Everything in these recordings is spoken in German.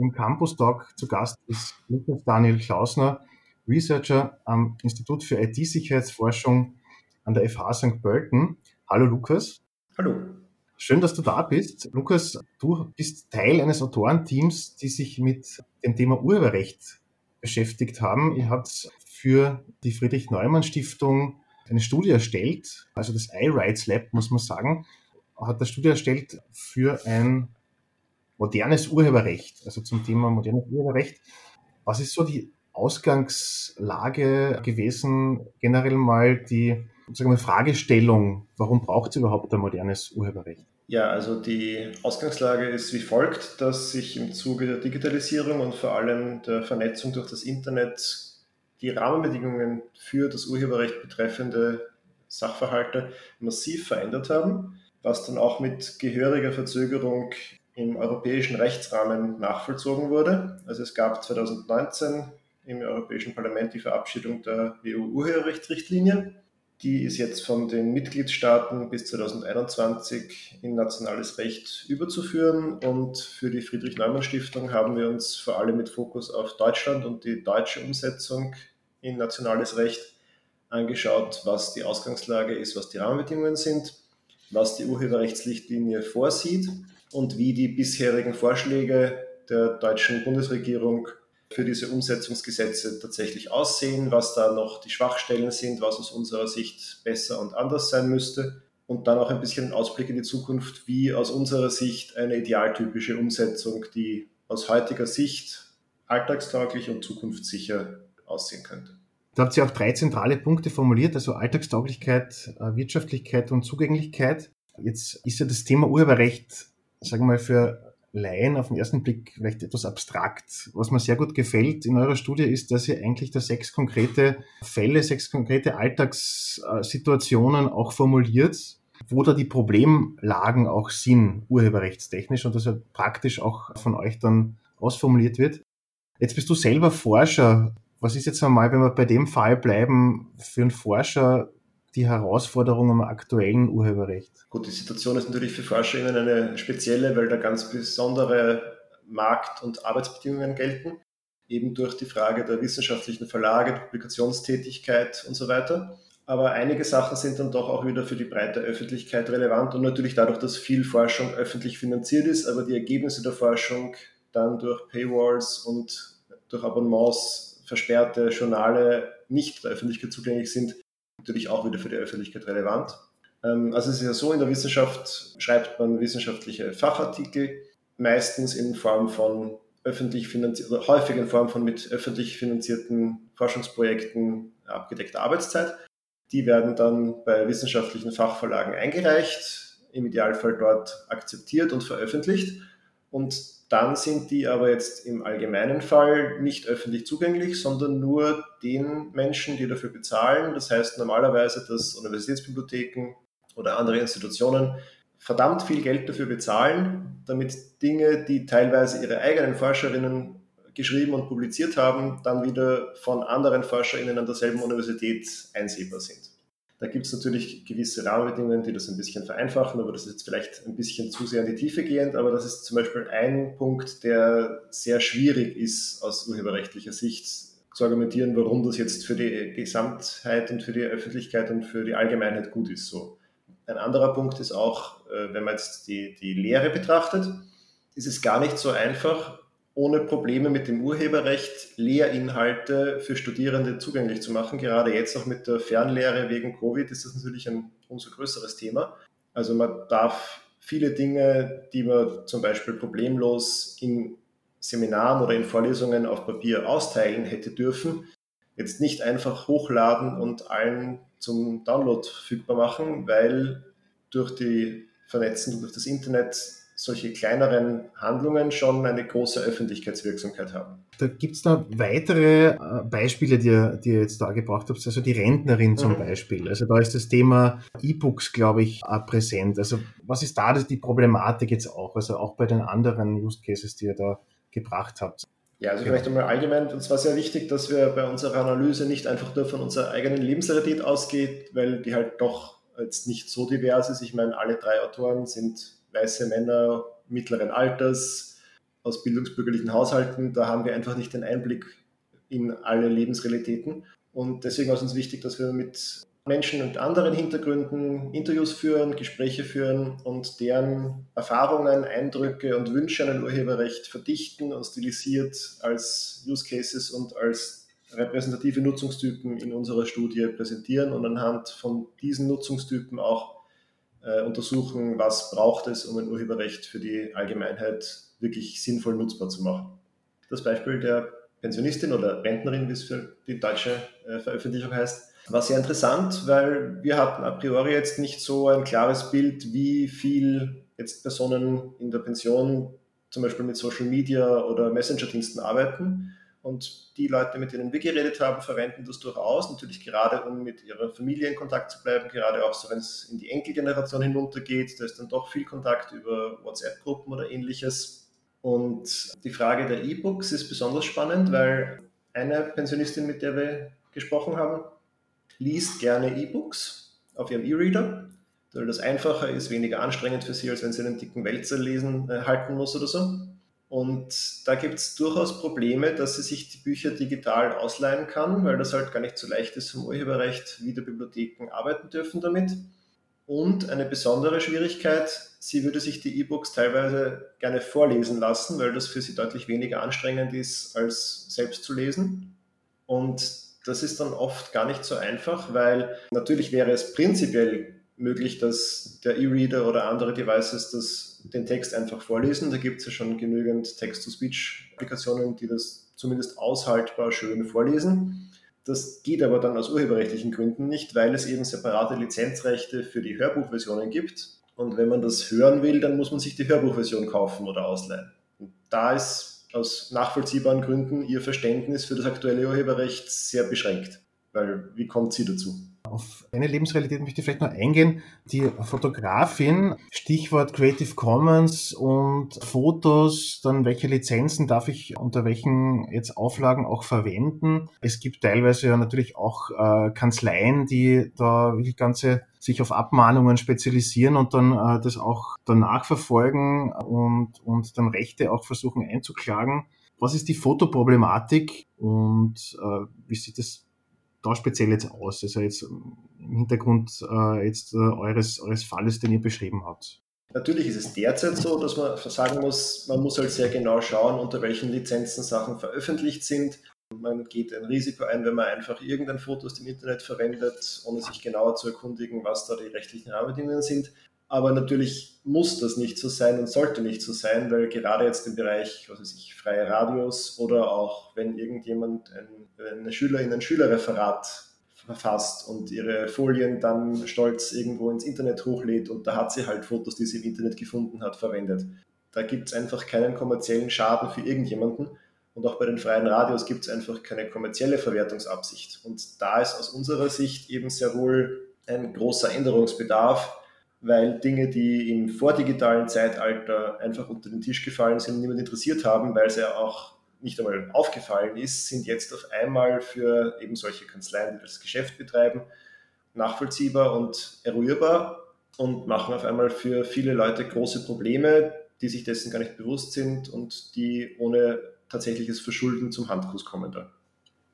im Campus Talk zu Gast ist Lukas Daniel Klausner, Researcher am Institut für IT-Sicherheitsforschung an der FH St. Pölten. Hallo Lukas. Hallo. Schön, dass du da bist. Lukas, du bist Teil eines Autorenteams, die sich mit dem Thema Urheberrecht beschäftigt haben. Ihr habt für die Friedrich-Neumann-Stiftung eine Studie erstellt, also das iRights Lab, muss man sagen, hat eine Studie erstellt für ein modernes Urheberrecht, also zum Thema modernes Urheberrecht. Was ist so die Ausgangslage gewesen, generell mal die sagen wir, Fragestellung, warum braucht es überhaupt ein modernes Urheberrecht? Ja, also die Ausgangslage ist wie folgt, dass sich im Zuge der Digitalisierung und vor allem der Vernetzung durch das Internet die Rahmenbedingungen für das Urheberrecht betreffende Sachverhalte massiv verändert haben, was dann auch mit gehöriger Verzögerung im europäischen Rechtsrahmen nachvollzogen wurde. Also es gab 2019 im Europäischen Parlament die Verabschiedung der EU-Urheberrechtsrichtlinie. Die ist jetzt von den Mitgliedstaaten bis 2021 in nationales Recht überzuführen. Und für die Friedrich-Neumann-Stiftung haben wir uns vor allem mit Fokus auf Deutschland und die deutsche Umsetzung in nationales Recht angeschaut, was die Ausgangslage ist, was die Rahmenbedingungen sind, was die Urheberrechtsrichtlinie vorsieht und wie die bisherigen Vorschläge der deutschen Bundesregierung für diese Umsetzungsgesetze tatsächlich aussehen, was da noch die Schwachstellen sind, was aus unserer Sicht besser und anders sein müsste und dann auch ein bisschen einen Ausblick in die Zukunft, wie aus unserer Sicht eine idealtypische Umsetzung, die aus heutiger Sicht alltagstauglich und zukunftssicher aussehen könnte. Da habt ihr auch drei zentrale Punkte formuliert, also Alltagstauglichkeit, äh, Wirtschaftlichkeit und Zugänglichkeit. Jetzt ist ja das Thema Urheberrecht, sagen wir mal, für Laien auf den ersten Blick vielleicht etwas abstrakt. Was mir sehr gut gefällt in eurer Studie ist, dass ihr eigentlich da sechs konkrete Fälle, sechs konkrete Alltagssituationen auch formuliert, wo da die Problemlagen auch sind, urheberrechtstechnisch und das ja praktisch auch von euch dann ausformuliert wird. Jetzt bist du selber Forscher was ist jetzt einmal, wenn wir bei dem Fall bleiben, für einen Forscher die Herausforderung am aktuellen Urheberrecht? Gut, die Situation ist natürlich für ForscherInnen eine spezielle, weil da ganz besondere Markt- und Arbeitsbedingungen gelten, eben durch die Frage der wissenschaftlichen Verlage, Publikationstätigkeit und so weiter. Aber einige Sachen sind dann doch auch wieder für die breite Öffentlichkeit relevant und natürlich dadurch, dass viel Forschung öffentlich finanziert ist, aber die Ergebnisse der Forschung dann durch Paywalls und durch Abonnements versperrte Journale nicht der Öffentlichkeit zugänglich sind, natürlich auch wieder für die Öffentlichkeit relevant. Ähm, also es ist ja so, in der Wissenschaft schreibt man wissenschaftliche Fachartikel, meistens in Form von öffentlich finanzierten, oder häufig in Form von mit öffentlich finanzierten Forschungsprojekten abgedeckter Arbeitszeit. Die werden dann bei wissenschaftlichen Fachverlagen eingereicht, im Idealfall dort akzeptiert und veröffentlicht. Und dann sind die aber jetzt im allgemeinen Fall nicht öffentlich zugänglich, sondern nur den Menschen, die dafür bezahlen. Das heißt normalerweise, dass Universitätsbibliotheken oder andere Institutionen verdammt viel Geld dafür bezahlen, damit Dinge, die teilweise ihre eigenen Forscherinnen geschrieben und publiziert haben, dann wieder von anderen Forscherinnen an derselben Universität einsehbar sind. Da gibt es natürlich gewisse Rahmenbedingungen, die das ein bisschen vereinfachen, aber das ist jetzt vielleicht ein bisschen zu sehr in die Tiefe gehend. Aber das ist zum Beispiel ein Punkt, der sehr schwierig ist aus urheberrechtlicher Sicht zu argumentieren, warum das jetzt für die Gesamtheit und für die Öffentlichkeit und für die Allgemeinheit gut ist. So. Ein anderer Punkt ist auch, äh, wenn man jetzt die, die Lehre betrachtet, ist es gar nicht so einfach, ohne Probleme mit dem Urheberrecht Lehrinhalte für Studierende zugänglich zu machen. Gerade jetzt auch mit der Fernlehre wegen Covid ist das natürlich ein umso größeres Thema. Also man darf viele Dinge, die man zum Beispiel problemlos in Seminaren oder in Vorlesungen auf Papier austeilen hätte dürfen, jetzt nicht einfach hochladen und allen zum Download verfügbar machen, weil durch die Vernetzung durch das Internet solche kleineren Handlungen schon eine große Öffentlichkeitswirksamkeit haben. Da gibt es da weitere äh, Beispiele, die ihr, die ihr jetzt da gebracht habt, also die Rentnerin zum mhm. Beispiel. Also da ist das Thema E-Books, glaube ich, präsent. Also was ist da die Problematik jetzt auch, also auch bei den anderen Use Cases, die ihr da gebracht habt? Ja, also vielleicht einmal allgemein, uns war sehr wichtig, dass wir bei unserer Analyse nicht einfach nur von unserer eigenen Lebensrealität ausgeht, weil die halt doch jetzt nicht so divers ist. Ich meine, alle drei Autoren sind weiße Männer mittleren Alters, aus bildungsbürgerlichen Haushalten, da haben wir einfach nicht den Einblick in alle Lebensrealitäten. Und deswegen ist uns wichtig, dass wir mit Menschen mit anderen Hintergründen Interviews führen, Gespräche führen und deren Erfahrungen, Eindrücke und Wünsche an ein Urheberrecht verdichten und stilisiert als Use Cases und als repräsentative Nutzungstypen in unserer Studie präsentieren und anhand von diesen Nutzungstypen auch äh, untersuchen, was braucht es, um ein Urheberrecht für die Allgemeinheit wirklich sinnvoll nutzbar zu machen. Das Beispiel der Pensionistin oder Rentnerin, wie es für die deutsche äh, Veröffentlichung heißt, war sehr interessant, weil wir hatten a priori jetzt nicht so ein klares Bild, wie viel jetzt Personen in der Pension zum Beispiel mit Social Media oder Messenger-Diensten arbeiten. Und die Leute, mit denen wir geredet haben, verwenden das durchaus, natürlich gerade um mit ihrer Familie in Kontakt zu bleiben, gerade auch so, wenn es in die Enkelgeneration hinuntergeht, da ist dann doch viel Kontakt über WhatsApp-Gruppen oder ähnliches. Und die Frage der E-Books ist besonders spannend, weil eine Pensionistin, mit der wir gesprochen haben, liest gerne E-Books auf ihrem E-Reader, weil das einfacher ist, weniger anstrengend für sie, als wenn sie einen dicken Wälzer lesen, äh, halten muss oder so. Und da gibt es durchaus Probleme, dass sie sich die Bücher digital ausleihen kann, weil das halt gar nicht so leicht ist vom Urheberrecht, wie die Bibliotheken arbeiten dürfen damit. Und eine besondere Schwierigkeit, sie würde sich die E-Books teilweise gerne vorlesen lassen, weil das für sie deutlich weniger anstrengend ist, als selbst zu lesen. Und das ist dann oft gar nicht so einfach, weil natürlich wäre es prinzipiell möglich, dass der E-Reader oder andere Devices das, den Text einfach vorlesen. Da gibt es ja schon genügend Text-to-Speech-Applikationen, die das zumindest aushaltbar schön vorlesen. Das geht aber dann aus urheberrechtlichen Gründen nicht, weil es eben separate Lizenzrechte für die Hörbuchversionen gibt. Und wenn man das hören will, dann muss man sich die Hörbuchversion kaufen oder ausleihen. Und da ist aus nachvollziehbaren Gründen ihr Verständnis für das aktuelle Urheberrecht sehr beschränkt. Weil wie kommt sie dazu? Auf eine Lebensrealität möchte ich vielleicht noch eingehen. Die Fotografin, Stichwort Creative Commons und Fotos, dann welche Lizenzen darf ich unter welchen jetzt Auflagen auch verwenden. Es gibt teilweise ja natürlich auch äh, Kanzleien, die da wirklich ganze sich auf Abmahnungen spezialisieren und dann äh, das auch dann nachverfolgen und, und dann Rechte auch versuchen einzuklagen. Was ist die Fotoproblematik und äh, wie sieht das da speziell jetzt aus? Also jetzt im Hintergrund äh, jetzt äh, eures, eures Falles, den ihr beschrieben habt. Natürlich ist es derzeit so, dass man sagen muss, man muss halt sehr genau schauen, unter welchen Lizenzen Sachen veröffentlicht sind. Man geht ein Risiko ein, wenn man einfach irgendein Foto aus dem Internet verwendet, ohne sich genauer zu erkundigen, was da die rechtlichen Rahmenbedingungen sind. Aber natürlich muss das nicht so sein und sollte nicht so sein, weil gerade jetzt im Bereich, was weiß ich, freie Radios oder auch wenn irgendjemand, ein, eine Schülerin ein Schülerreferat verfasst und ihre Folien dann stolz irgendwo ins Internet hochlädt und da hat sie halt Fotos, die sie im Internet gefunden hat, verwendet. Da gibt es einfach keinen kommerziellen Schaden für irgendjemanden. Und auch bei den freien Radios gibt es einfach keine kommerzielle Verwertungsabsicht. Und da ist aus unserer Sicht eben sehr wohl ein großer Änderungsbedarf, weil Dinge, die im vordigitalen Zeitalter einfach unter den Tisch gefallen sind und niemand interessiert haben, weil sie ja auch nicht einmal aufgefallen ist, sind jetzt auf einmal für eben solche Kanzleien, die das Geschäft betreiben, nachvollziehbar und eruierbar und machen auf einmal für viele Leute große Probleme, die sich dessen gar nicht bewusst sind und die ohne tatsächliches Verschulden zum Handkuss kommen dann.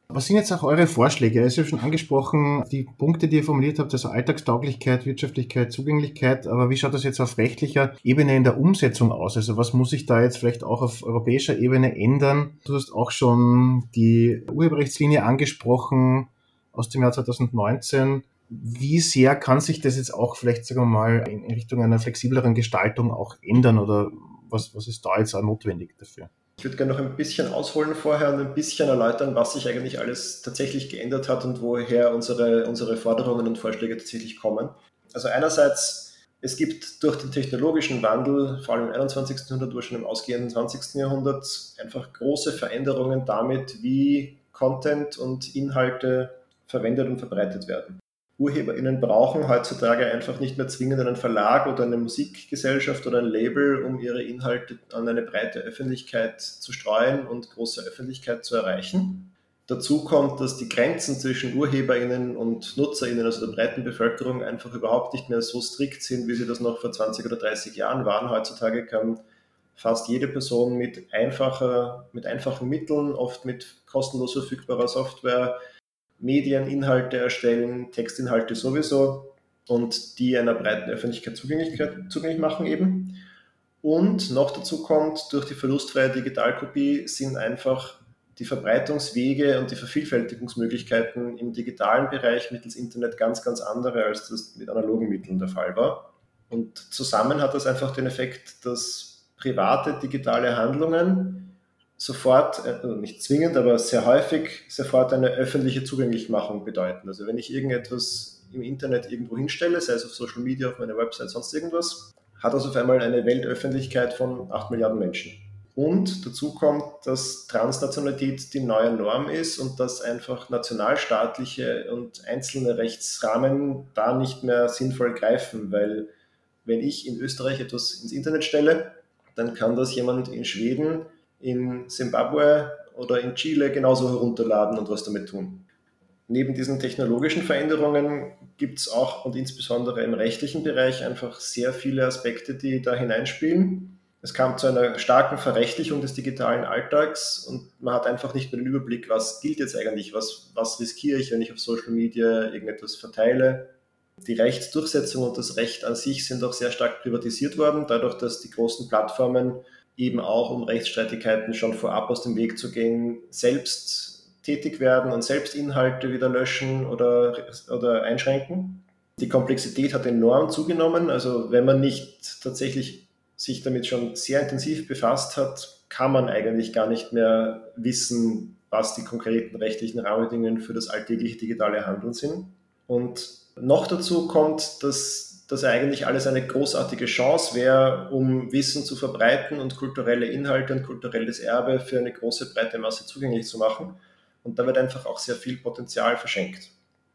Was sind jetzt auch eure Vorschläge? Es ist ja schon angesprochen, die Punkte, die ihr formuliert habt, also Alltagstauglichkeit, Wirtschaftlichkeit, Zugänglichkeit. Aber wie schaut das jetzt auf rechtlicher Ebene in der Umsetzung aus? Also was muss sich da jetzt vielleicht auch auf europäischer Ebene ändern? Du hast auch schon die Urheberrechtslinie angesprochen aus dem Jahr 2019. Wie sehr kann sich das jetzt auch vielleicht, sagen wir mal, in Richtung einer flexibleren Gestaltung auch ändern oder was, was ist da jetzt auch notwendig dafür? Ich würde gerne noch ein bisschen ausholen vorher und ein bisschen erläutern, was sich eigentlich alles tatsächlich geändert hat und woher unsere, unsere Forderungen und Vorschläge tatsächlich kommen. Also einerseits, es gibt durch den technologischen Wandel, vor allem im 21. Jahrhundert, aber schon im ausgehenden 20. Jahrhundert, einfach große Veränderungen damit, wie Content und Inhalte verwendet und verbreitet werden. UrheberInnen brauchen heutzutage einfach nicht mehr zwingend einen Verlag oder eine Musikgesellschaft oder ein Label, um ihre Inhalte an eine breite Öffentlichkeit zu streuen und große Öffentlichkeit zu erreichen. Dazu kommt, dass die Grenzen zwischen UrheberInnen und NutzerInnen, also der breiten Bevölkerung, einfach überhaupt nicht mehr so strikt sind, wie sie das noch vor 20 oder 30 Jahren waren. Heutzutage kann fast jede Person mit, einfacher, mit einfachen Mitteln, oft mit kostenlos verfügbarer Software, Medieninhalte erstellen, Textinhalte sowieso und die einer breiten Öffentlichkeit zugänglich, zugänglich machen eben. Und noch dazu kommt, durch die verlustfreie Digitalkopie sind einfach die Verbreitungswege und die Vervielfältigungsmöglichkeiten im digitalen Bereich mittels Internet ganz, ganz andere, als das mit analogen Mitteln der Fall war. Und zusammen hat das einfach den Effekt, dass private digitale Handlungen sofort, äh, also nicht zwingend, aber sehr häufig sofort eine öffentliche Zugänglichmachung bedeuten. Also wenn ich irgendetwas im Internet irgendwo hinstelle, sei es auf Social Media, auf meiner Website, sonst irgendwas, hat das auf einmal eine Weltöffentlichkeit von 8 Milliarden Menschen. Und dazu kommt, dass Transnationalität die neue Norm ist und dass einfach nationalstaatliche und einzelne Rechtsrahmen da nicht mehr sinnvoll greifen, weil wenn ich in Österreich etwas ins Internet stelle, dann kann das jemand in Schweden, in Simbabwe oder in Chile genauso herunterladen und was damit tun. Neben diesen technologischen Veränderungen gibt es auch und insbesondere im rechtlichen Bereich einfach sehr viele Aspekte, die da hineinspielen. Es kam zu einer starken Verrechtlichung des digitalen Alltags und man hat einfach nicht mehr den Überblick, was gilt jetzt eigentlich, was, was riskiere ich, wenn ich auf Social Media irgendetwas verteile. Die Rechtsdurchsetzung und das Recht an sich sind auch sehr stark privatisiert worden, dadurch, dass die großen Plattformen eben auch, um Rechtsstreitigkeiten schon vorab aus dem Weg zu gehen, selbst tätig werden und selbst Inhalte wieder löschen oder, oder einschränken. Die Komplexität hat enorm zugenommen. Also wenn man nicht tatsächlich sich damit schon sehr intensiv befasst hat, kann man eigentlich gar nicht mehr wissen, was die konkreten rechtlichen Rahmenbedingungen für das alltägliche digitale Handeln sind. Und noch dazu kommt, dass das eigentlich alles eine großartige Chance wäre, um Wissen zu verbreiten und kulturelle Inhalte und kulturelles Erbe für eine große breite Masse zugänglich zu machen. Und da wird einfach auch sehr viel Potenzial verschenkt.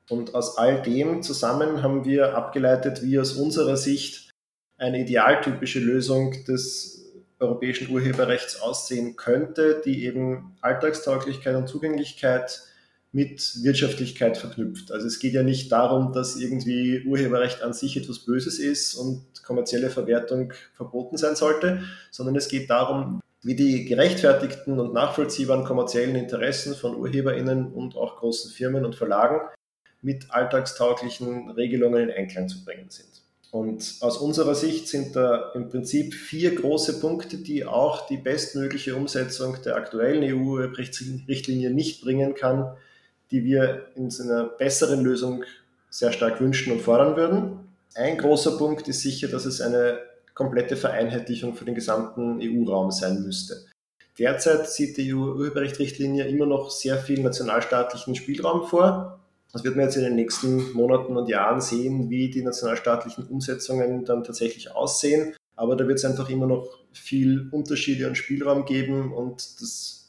Und aus all dem zusammen haben wir abgeleitet, wie aus unserer Sicht eine idealtypische Lösung des europäischen Urheberrechts aussehen könnte, die eben Alltagstauglichkeit und Zugänglichkeit mit Wirtschaftlichkeit verknüpft. Also es geht ja nicht darum, dass irgendwie Urheberrecht an sich etwas Böses ist und kommerzielle Verwertung verboten sein sollte, sondern es geht darum, wie die gerechtfertigten und nachvollziehbaren kommerziellen Interessen von Urheberinnen und auch großen Firmen und Verlagen mit alltagstauglichen Regelungen in Einklang zu bringen sind. Und aus unserer Sicht sind da im Prinzip vier große Punkte, die auch die bestmögliche Umsetzung der aktuellen EU-Richtlinie nicht bringen kann, die wir in einer besseren Lösung sehr stark wünschen und fordern würden. Ein großer Punkt ist sicher, dass es eine komplette Vereinheitlichung für den gesamten EU-Raum sein müsste. Derzeit sieht die EU-Urheberrecht-Richtlinie immer noch sehr viel nationalstaatlichen Spielraum vor. Das wird man jetzt in den nächsten Monaten und Jahren sehen, wie die nationalstaatlichen Umsetzungen dann tatsächlich aussehen. Aber da wird es einfach immer noch viel Unterschiede und Spielraum geben und das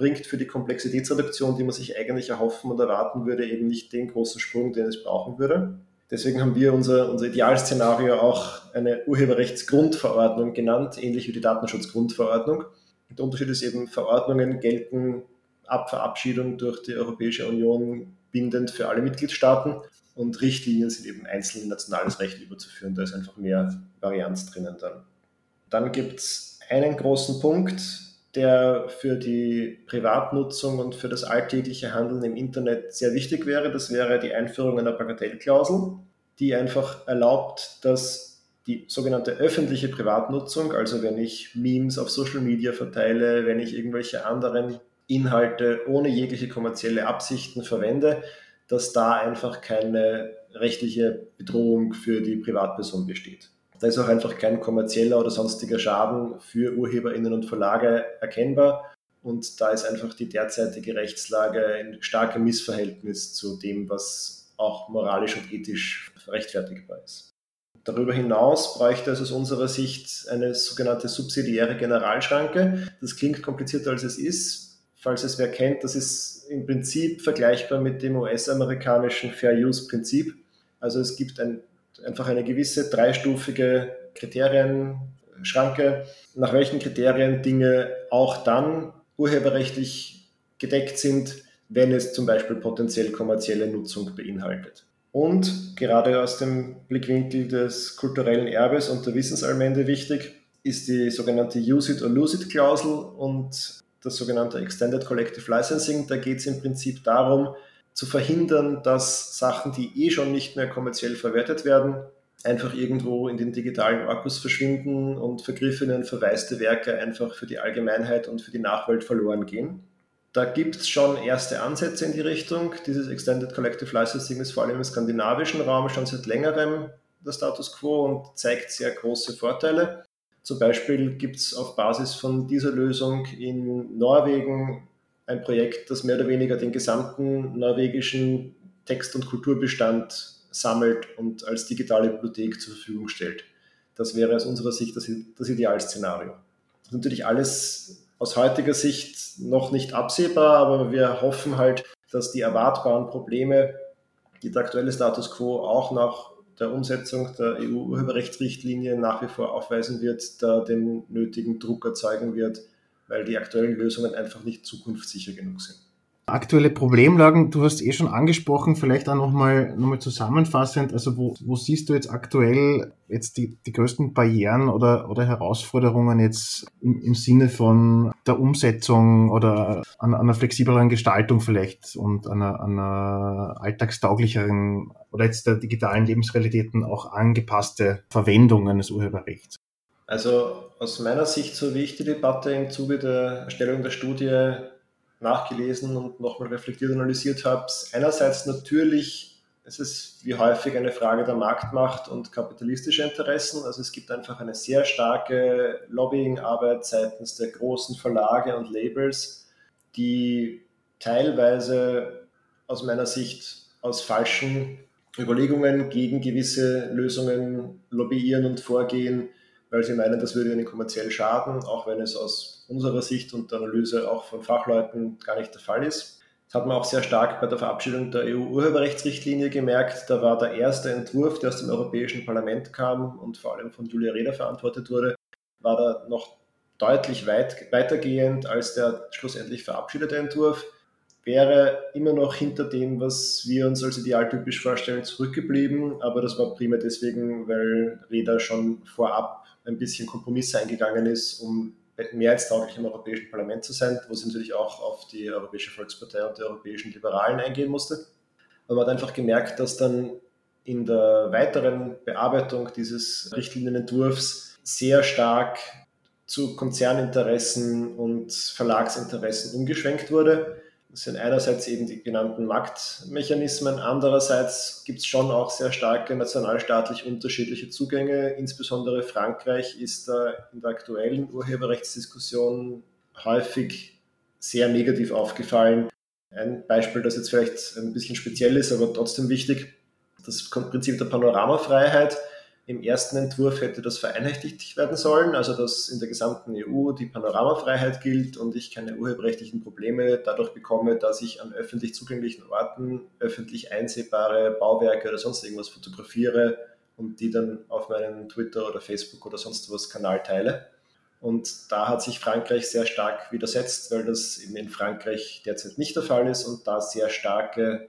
bringt für die Komplexitätsreduktion, die man sich eigentlich erhoffen und erwarten würde, eben nicht den großen Sprung, den es brauchen würde. Deswegen haben wir unser, unser Idealszenario auch eine Urheberrechtsgrundverordnung genannt, ähnlich wie die Datenschutzgrundverordnung. Der Unterschied ist eben, Verordnungen gelten ab Verabschiedung durch die Europäische Union bindend für alle Mitgliedstaaten und Richtlinien sind eben einzeln in nationales Recht überzuführen. Da ist einfach mehr Varianz drinnen dann. Dann gibt es einen großen Punkt, der für die Privatnutzung und für das alltägliche Handeln im Internet sehr wichtig wäre. Das wäre die Einführung einer Bagatellklausel, die einfach erlaubt, dass die sogenannte öffentliche Privatnutzung, also wenn ich Memes auf Social Media verteile, wenn ich irgendwelche anderen Inhalte ohne jegliche kommerzielle Absichten verwende, dass da einfach keine rechtliche Bedrohung für die Privatperson besteht. Da ist auch einfach kein kommerzieller oder sonstiger Schaden für UrheberInnen und Verlage erkennbar. Und da ist einfach die derzeitige Rechtslage in starkem Missverhältnis zu dem, was auch moralisch und ethisch rechtfertigbar ist. Darüber hinaus bräuchte es aus unserer Sicht eine sogenannte subsidiäre Generalschranke. Das klingt komplizierter als es ist. Falls es wer kennt, das ist im Prinzip vergleichbar mit dem US-amerikanischen Fair Use-Prinzip. Also es gibt ein einfach eine gewisse dreistufige Kriterienschranke, nach welchen Kriterien Dinge auch dann urheberrechtlich gedeckt sind, wenn es zum Beispiel potenziell kommerzielle Nutzung beinhaltet. Und gerade aus dem Blickwinkel des kulturellen Erbes und der Wissensallmende wichtig, ist die sogenannte Use it or lose it Klausel und das sogenannte Extended Collective Licensing. Da geht es im Prinzip darum, zu verhindern, dass Sachen, die eh schon nicht mehr kommerziell verwertet werden, einfach irgendwo in den digitalen Orkus verschwinden und vergriffene und verwaiste Werke einfach für die Allgemeinheit und für die Nachwelt verloren gehen. Da gibt es schon erste Ansätze in die Richtung. Dieses Extended Collective Licensing ist vor allem im skandinavischen Raum schon seit längerem der Status quo und zeigt sehr große Vorteile. Zum Beispiel gibt es auf Basis von dieser Lösung in Norwegen ein Projekt, das mehr oder weniger den gesamten norwegischen Text- und Kulturbestand sammelt und als digitale Bibliothek zur Verfügung stellt. Das wäre aus unserer Sicht das, das Idealszenario. Das ist natürlich alles aus heutiger Sicht noch nicht absehbar, aber wir hoffen halt, dass die erwartbaren Probleme, die der aktuelle Status quo auch nach der Umsetzung der EU-Urheberrechtsrichtlinie nach wie vor aufweisen wird, da den nötigen Druck erzeugen wird, weil die aktuellen Lösungen einfach nicht zukunftssicher genug sind. Aktuelle Problemlagen, du hast eh schon angesprochen, vielleicht auch nochmal noch mal zusammenfassend, also wo, wo siehst du jetzt aktuell jetzt die, die größten Barrieren oder, oder Herausforderungen jetzt im, im Sinne von der Umsetzung oder an, einer flexibleren Gestaltung vielleicht und einer, einer alltagstauglicheren oder jetzt der digitalen Lebensrealitäten auch angepasste Verwendung eines Urheberrechts? Also aus meiner Sicht, so wie ich die Debatte im Zuge der Erstellung der Studie nachgelesen und nochmal reflektiert analysiert habe, einerseits natürlich, es ist wie häufig eine Frage der Marktmacht und kapitalistischer Interessen. Also es gibt einfach eine sehr starke Lobbyingarbeit seitens der großen Verlage und Labels, die teilweise aus meiner Sicht aus falschen Überlegungen gegen gewisse Lösungen lobbyieren und vorgehen, weil sie meinen, das würde ihnen kommerziell schaden, auch wenn es aus unserer Sicht und der Analyse auch von Fachleuten gar nicht der Fall ist. Das hat man auch sehr stark bei der Verabschiedung der EU-Urheberrechtsrichtlinie gemerkt. Da war der erste Entwurf, der aus dem Europäischen Parlament kam und vor allem von Julia Reda verantwortet wurde, war da noch deutlich weit, weitergehend als der schlussendlich verabschiedete Entwurf. Wäre immer noch hinter dem, was wir uns als idealtypisch vorstellen, zurückgeblieben. Aber das war primär deswegen, weil Reda schon vorab ein bisschen Kompromisse eingegangen ist, um mehrheitstauglich im Europäischen Parlament zu sein, wo sie natürlich auch auf die Europäische Volkspartei und die europäischen Liberalen eingehen musste. Aber man hat einfach gemerkt, dass dann in der weiteren Bearbeitung dieses Richtlinienentwurfs sehr stark zu Konzerninteressen und Verlagsinteressen umgeschwenkt wurde sind einerseits eben die genannten Marktmechanismen, andererseits gibt es schon auch sehr starke nationalstaatlich unterschiedliche Zugänge. Insbesondere Frankreich ist da in der aktuellen Urheberrechtsdiskussion häufig sehr negativ aufgefallen. Ein Beispiel, das jetzt vielleicht ein bisschen speziell ist, aber trotzdem wichtig, das Prinzip der Panoramafreiheit im ersten Entwurf hätte das vereinheitlicht werden sollen, also dass in der gesamten EU die Panoramafreiheit gilt und ich keine urheberrechtlichen Probleme dadurch bekomme, dass ich an öffentlich zugänglichen Orten öffentlich einsehbare Bauwerke oder sonst irgendwas fotografiere und die dann auf meinen Twitter oder Facebook oder sonst was Kanal teile. Und da hat sich Frankreich sehr stark widersetzt, weil das eben in Frankreich derzeit nicht der Fall ist und da sehr starke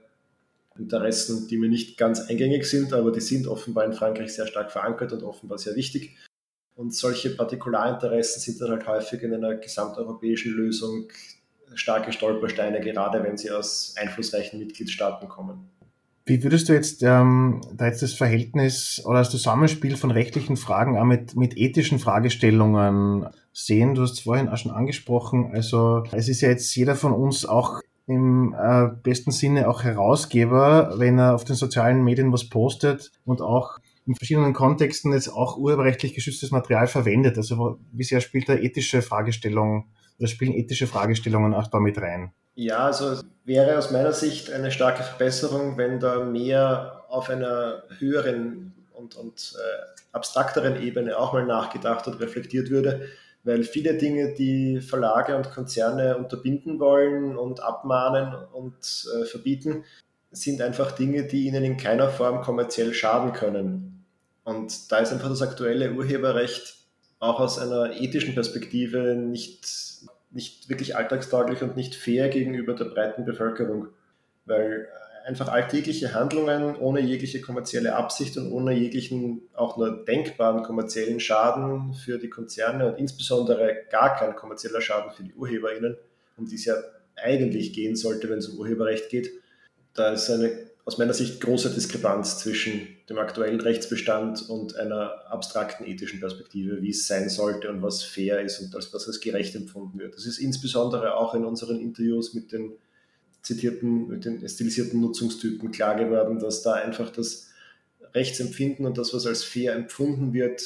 Interessen, die mir nicht ganz eingängig sind, aber die sind offenbar in Frankreich sehr stark verankert und offenbar sehr wichtig. Und solche Partikularinteressen sind dann halt häufig in einer gesamteuropäischen Lösung starke Stolpersteine, gerade wenn sie aus einflussreichen Mitgliedstaaten kommen. Wie würdest du jetzt ähm, da jetzt das Verhältnis oder das Zusammenspiel von rechtlichen Fragen auch mit, mit ethischen Fragestellungen sehen? Du hast es vorhin auch schon angesprochen. Also es ist ja jetzt jeder von uns auch im äh, besten Sinne auch Herausgeber, wenn er auf den sozialen Medien was postet und auch in verschiedenen Kontexten jetzt auch urheberrechtlich geschütztes Material verwendet. Also wie sehr spielt da ethische Fragestellung oder spielen ethische Fragestellungen auch damit rein? Ja, also wäre aus meiner Sicht eine starke Verbesserung, wenn da mehr auf einer höheren und, und äh, abstrakteren Ebene auch mal nachgedacht und reflektiert würde weil viele Dinge, die Verlage und Konzerne unterbinden wollen und abmahnen und äh, verbieten, sind einfach Dinge, die ihnen in keiner Form kommerziell schaden können. Und da ist einfach das aktuelle Urheberrecht auch aus einer ethischen Perspektive nicht, nicht wirklich alltagstauglich und nicht fair gegenüber der breiten Bevölkerung. Weil einfach alltägliche Handlungen ohne jegliche kommerzielle Absicht und ohne jeglichen auch nur denkbaren kommerziellen Schaden für die Konzerne und insbesondere gar kein kommerzieller Schaden für die UrheberInnen, um die es ja eigentlich gehen sollte, wenn es um Urheberrecht geht. Da ist eine aus meiner Sicht große Diskrepanz zwischen dem aktuellen Rechtsbestand und einer abstrakten ethischen Perspektive, wie es sein sollte und was fair ist und was als gerecht empfunden wird. Das ist insbesondere auch in unseren Interviews mit den zitierten, mit den stilisierten Nutzungstypen klar geworden, dass da einfach das Rechtsempfinden und das, was als fair empfunden wird,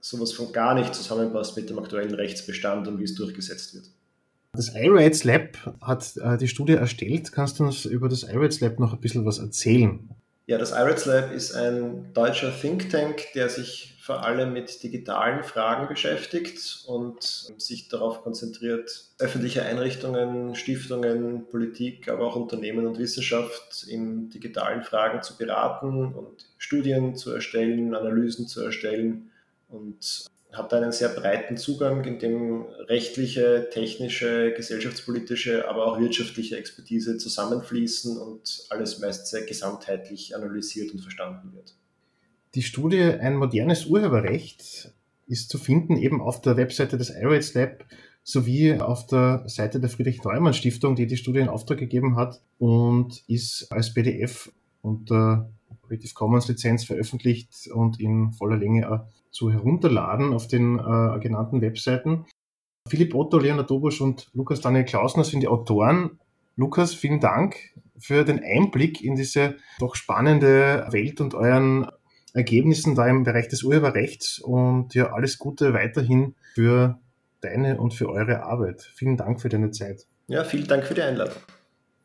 sowas von gar nicht zusammenpasst mit dem aktuellen Rechtsbestand und wie es durchgesetzt wird. Das iRights Lab hat äh, die Studie erstellt. Kannst du uns über das iRights Lab noch ein bisschen was erzählen? Ja, das iRights Lab ist ein deutscher Think Tank, der sich vor allem mit digitalen Fragen beschäftigt und sich darauf konzentriert, öffentliche Einrichtungen, Stiftungen, Politik, aber auch Unternehmen und Wissenschaft in digitalen Fragen zu beraten und Studien zu erstellen, Analysen zu erstellen und hat einen sehr breiten Zugang, in dem rechtliche, technische, gesellschaftspolitische, aber auch wirtschaftliche Expertise zusammenfließen und alles meist sehr gesamtheitlich analysiert und verstanden wird. Die Studie Ein modernes Urheberrecht ist zu finden eben auf der Webseite des iRights Lab sowie auf der Seite der Friedrich-Neumann-Stiftung, die die Studie in Auftrag gegeben hat und ist als PDF unter Creative Commons Lizenz veröffentlicht und in voller Länge zu herunterladen auf den äh, genannten Webseiten. Philipp Otto, Leonard Dobusch und Lukas Daniel Klausner sind die Autoren. Lukas, vielen Dank für den Einblick in diese doch spannende Welt und euren Ergebnissen da im Bereich des Urheberrechts und ja, alles Gute weiterhin für deine und für eure Arbeit. Vielen Dank für deine Zeit. Ja, vielen Dank für die Einladung.